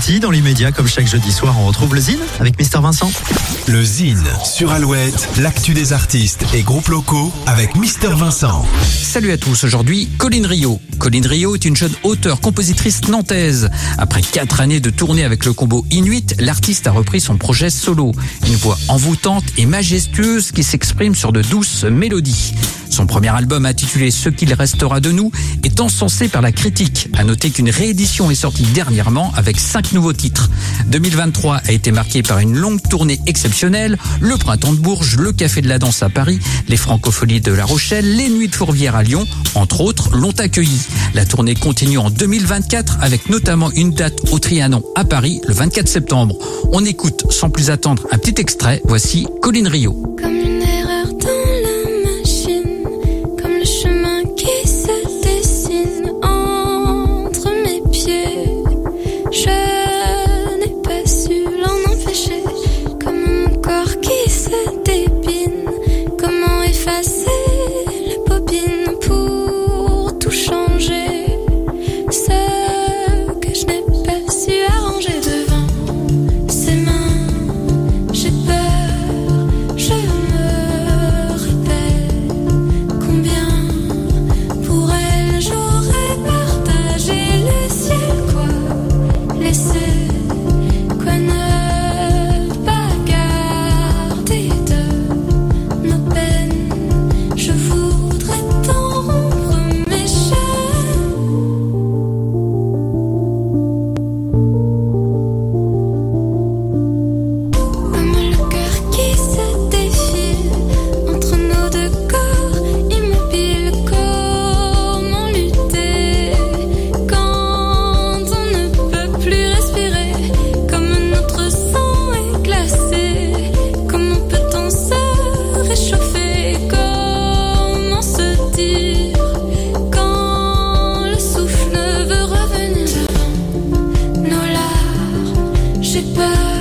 City. Dans l'immédiat, comme chaque jeudi soir, on retrouve le Zine avec Mister Vincent. Le Zine sur Alouette, l'actu des artistes et groupes locaux avec Mister Vincent. Salut à tous, aujourd'hui Colline Rio. Colline Rio est une jeune auteure, compositrice nantaise. Après quatre années de tournée avec le combo Inuit, l'artiste a repris son projet solo. Une voix envoûtante et majestueuse qui s'exprime sur de douces mélodies. Son premier album intitulé Ce qu'il restera de nous est encensé par la critique. À noter qu'une réédition est sortie dernièrement avec cinq nouveaux titres. 2023 a été marqué par une longue tournée exceptionnelle, le Printemps de Bourges, le Café de la Danse à Paris, les Francopholies de La Rochelle, les Nuits de Fourvière à Lyon, entre autres, l'ont accueilli. La tournée continue en 2024 avec notamment une date au Trianon à Paris le 24 septembre. On écoute sans plus attendre un petit extrait. Voici Colline Rio. say J'ai peur.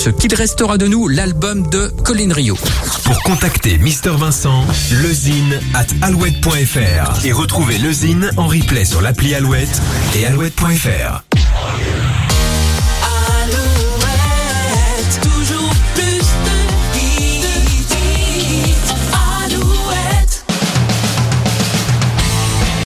Ce qu'il restera de nous, l'album de Colin Rio. Pour contacter Mister Vincent, lezine at alouette.fr et retrouver lezine en replay sur l'appli Alouette et alouette.fr.